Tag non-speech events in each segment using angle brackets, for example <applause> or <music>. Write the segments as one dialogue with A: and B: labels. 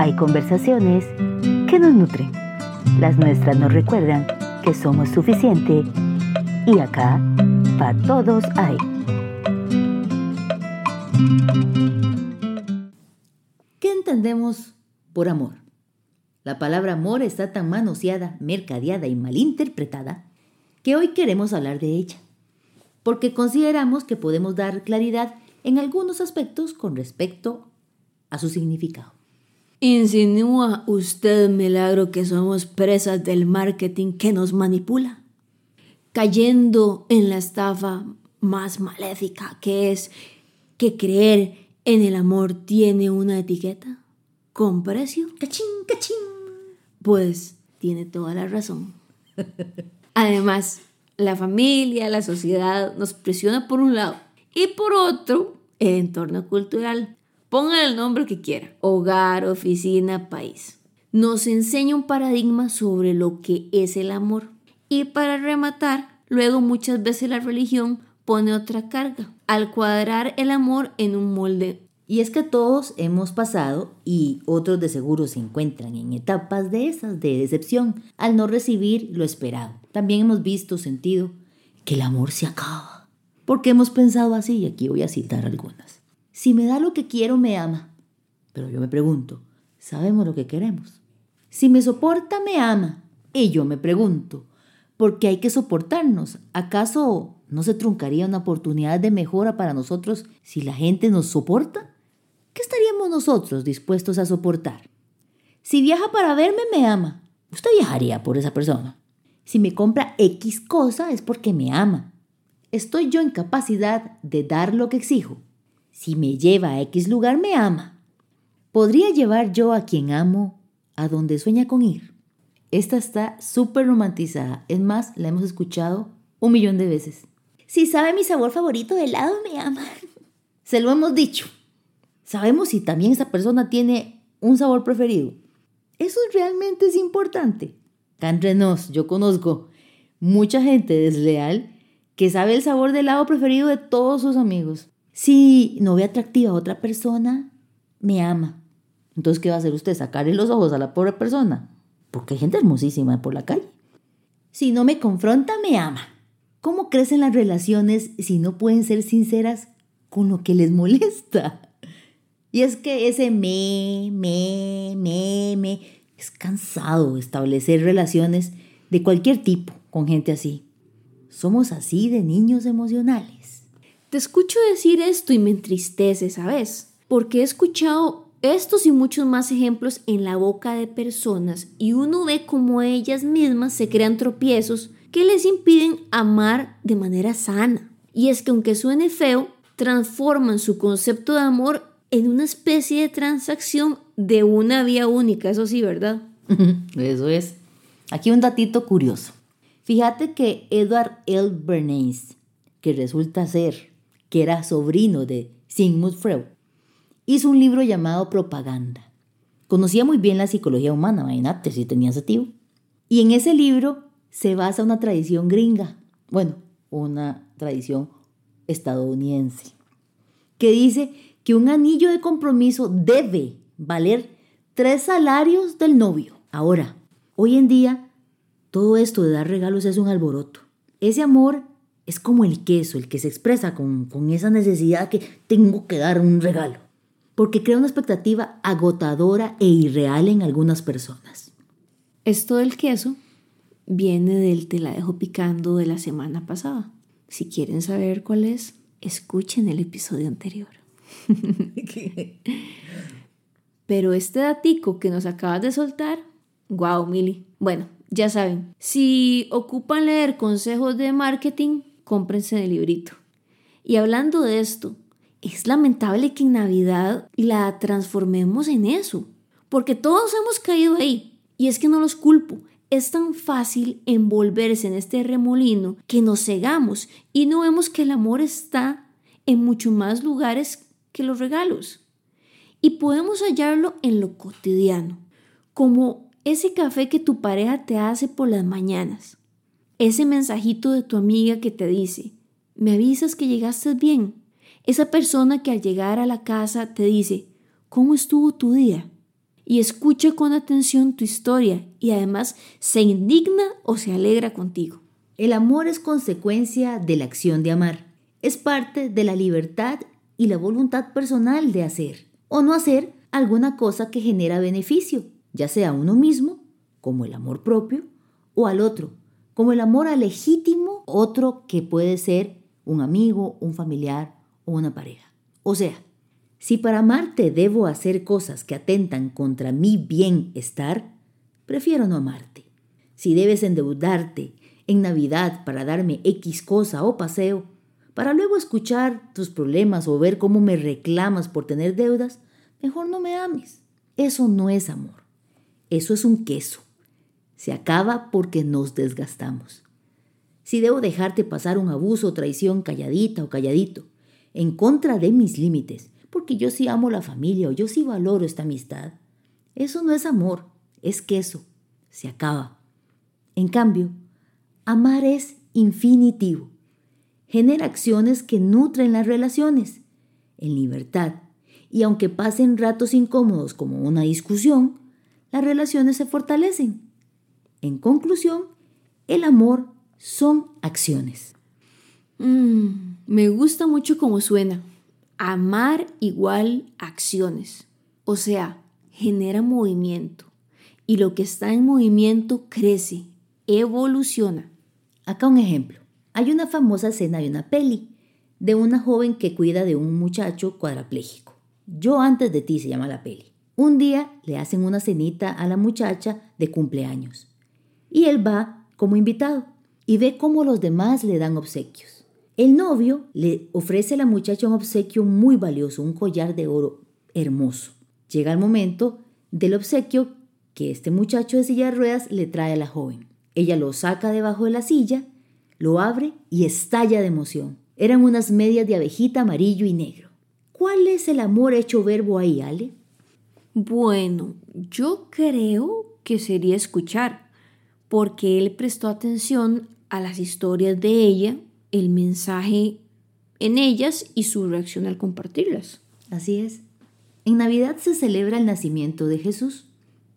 A: hay conversaciones que nos nutren. Las nuestras nos recuerdan que somos suficiente y acá para todos hay.
B: ¿Qué entendemos por amor? La palabra amor está tan manoseada, mercadeada y malinterpretada que hoy queremos hablar de ella, porque consideramos que podemos dar claridad en algunos aspectos con respecto a su significado.
C: ¿Insinúa usted, Milagro, que somos presas del marketing que nos manipula? Cayendo en la estafa más maléfica que es que creer en el amor tiene una etiqueta con precio.
B: ¡Cachín, cachín!
C: Pues tiene toda la razón. Además, la familia, la sociedad nos presiona por un lado y por otro, el entorno cultural Pongan el nombre que quiera, hogar, oficina, país. Nos enseña un paradigma sobre lo que es el amor. Y para rematar, luego muchas veces la religión pone otra carga, al cuadrar el amor en un molde.
B: Y es que todos hemos pasado, y otros de seguro se encuentran en etapas de esas de decepción, al no recibir lo esperado. También hemos visto, sentido, que el amor se acaba. Porque hemos pensado así, y aquí voy a citar algunas. Si me da lo que quiero, me ama. Pero yo me pregunto, ¿sabemos lo que queremos? Si me soporta, me ama. Y yo me pregunto, ¿por qué hay que soportarnos? ¿Acaso no se truncaría una oportunidad de mejora para nosotros si la gente nos soporta? ¿Qué estaríamos nosotros dispuestos a soportar? Si viaja para verme, me ama. Usted viajaría por esa persona. Si me compra X cosa es porque me ama. ¿Estoy yo en capacidad de dar lo que exijo? Si me lleva a X lugar, me ama. ¿Podría llevar yo a quien amo a donde sueña con ir? Esta está súper romantizada. Es más, la hemos escuchado un millón de veces. Si sabe mi sabor favorito de helado, me ama. <laughs> Se lo hemos dicho. Sabemos si también esa persona tiene un sabor preferido. Eso realmente es importante. Cantrenos, yo conozco mucha gente desleal que sabe el sabor de helado preferido de todos sus amigos. Si no ve atractiva a otra persona, me ama. Entonces, ¿qué va a hacer usted? ¿Sacarle los ojos a la pobre persona? Porque hay gente hermosísima por la calle. Si no me confronta, me ama. ¿Cómo crecen las relaciones si no pueden ser sinceras con lo que les molesta? Y es que ese me, me, me, me, es cansado establecer relaciones de cualquier tipo con gente así. Somos así de niños emocionales.
C: Te escucho decir esto y me entristece, ¿sabes? Porque he escuchado estos y muchos más ejemplos en la boca de personas y uno ve cómo ellas mismas se crean tropiezos que les impiden amar de manera sana. Y es que aunque suene feo, transforman su concepto de amor en una especie de transacción de una vía única, eso sí, ¿verdad? <laughs>
B: Eso es. Aquí un datito curioso. Fíjate que Edward L. Bernays, que resulta ser que era sobrino de Sigmund Freud, hizo un libro llamado Propaganda. Conocía muy bien la psicología humana, imagínate si tenía sentido. Y en ese libro se basa una tradición gringa, bueno, una tradición estadounidense, que dice que un anillo de compromiso debe valer tres salarios del novio. Ahora, hoy en día, todo esto de dar regalos es un alboroto. Ese amor es como el queso, el que se expresa con, esa necesidad que tengo que dar un regalo, porque crea una expectativa agotadora e irreal en algunas personas.
C: Esto del queso viene del te la dejo picando de la semana pasada. Si quieren saber cuál es, escuchen el episodio anterior. <laughs> Pero este datico que nos acabas de soltar, wow, Mili. Bueno, ya saben, si ocupan leer consejos de marketing, cómprense el librito. Y hablando de esto, es lamentable que en Navidad la transformemos en eso, porque todos hemos caído ahí. Y es que no los culpo, es tan fácil envolverse en este remolino que nos cegamos y no vemos que el amor está en mucho más lugares que los regalos. Y podemos hallarlo en lo cotidiano, como ese café que tu pareja te hace por las mañanas, ese mensajito de tu amiga que te dice, ¿me avisas que llegaste bien? Esa persona que al llegar a la casa te dice, ¿cómo estuvo tu día? y escucha con atención tu historia y además se indigna o se alegra contigo.
B: El amor es consecuencia de la acción de amar. Es parte de la libertad y la voluntad personal de hacer o no hacer alguna cosa que genera beneficio, ya sea a uno mismo, como el amor propio, o al otro, como el amor legítimo otro que puede ser un amigo, un familiar o una pareja. O sea, si para amarte debo hacer cosas que atentan contra mi bienestar, prefiero no amarte. Si debes endeudarte en Navidad para darme X cosa o paseo, para luego escuchar tus problemas o ver cómo me reclamas por tener deudas, mejor no me ames. Eso no es amor. Eso es un queso. Se acaba porque nos desgastamos. Si debo dejarte pasar un abuso o traición calladita o calladito, en contra de mis límites, porque yo sí amo la familia o yo sí valoro esta amistad. Eso no es amor, es queso. Se acaba. En cambio, amar es infinitivo. Genera acciones que nutren las relaciones, en libertad. Y aunque pasen ratos incómodos como una discusión, las relaciones se fortalecen. En conclusión, el amor son acciones.
C: Mm, me gusta mucho cómo suena. Amar igual acciones. O sea, genera movimiento. Y lo que está en movimiento crece, evoluciona.
B: Acá un ejemplo. Hay una famosa escena de una peli de una joven que cuida de un muchacho cuadrapléjico. Yo antes de ti se llama la peli. Un día le hacen una cenita a la muchacha de cumpleaños y él va como invitado y ve cómo los demás le dan obsequios. El novio le ofrece a la muchacha un obsequio muy valioso, un collar de oro hermoso. Llega el momento del obsequio que este muchacho de silla de ruedas le trae a la joven. Ella lo saca debajo de la silla, lo abre y estalla de emoción. Eran unas medias de abejita amarillo y negro. ¿Cuál es el amor hecho verbo ahí, Ale?
C: Bueno, yo creo que sería escuchar, porque él prestó atención a las historias de ella el mensaje en ellas y su reacción al compartirlas.
B: Así es. En Navidad se celebra el nacimiento de Jesús,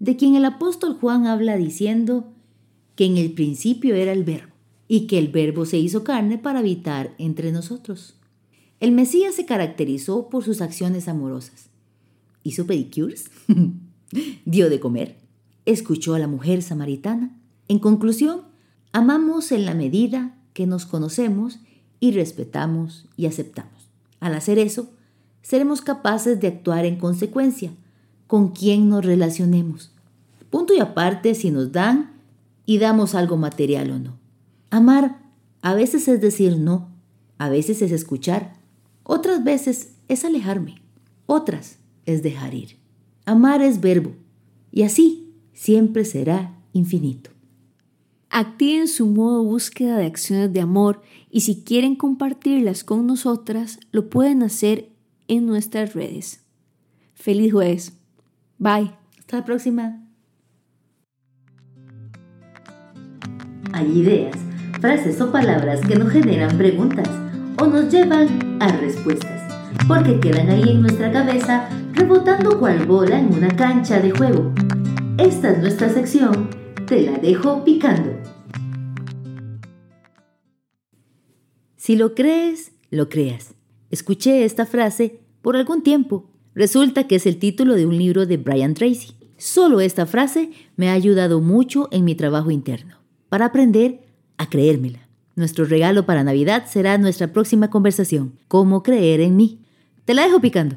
B: de quien el apóstol Juan habla diciendo que en el principio era el verbo y que el verbo se hizo carne para habitar entre nosotros. El Mesías se caracterizó por sus acciones amorosas. Hizo pedicures, <laughs> dio de comer, escuchó a la mujer samaritana. En conclusión, amamos en la medida que nos conocemos y respetamos y aceptamos. Al hacer eso, seremos capaces de actuar en consecuencia con quien nos relacionemos. Punto y aparte si nos dan y damos algo material o no. Amar a veces es decir no, a veces es escuchar, otras veces es alejarme, otras es dejar ir. Amar es verbo y así siempre será infinito.
C: Activen su modo búsqueda de acciones de amor y si quieren compartirlas con nosotras, lo pueden hacer en nuestras redes. Feliz jueves. Bye.
B: Hasta la próxima. Hay ideas, frases o palabras que nos generan preguntas o nos llevan a respuestas, porque quedan ahí en nuestra cabeza rebotando cual bola en una cancha de juego. Esta es nuestra sección te la dejo picando. Si lo crees, lo creas. Escuché esta frase por algún tiempo. Resulta que es el título de un libro de Brian Tracy. Solo esta frase me ha ayudado mucho en mi trabajo interno, para aprender a creérmela. Nuestro regalo para Navidad será nuestra próxima conversación, cómo creer en mí. Te la dejo picando.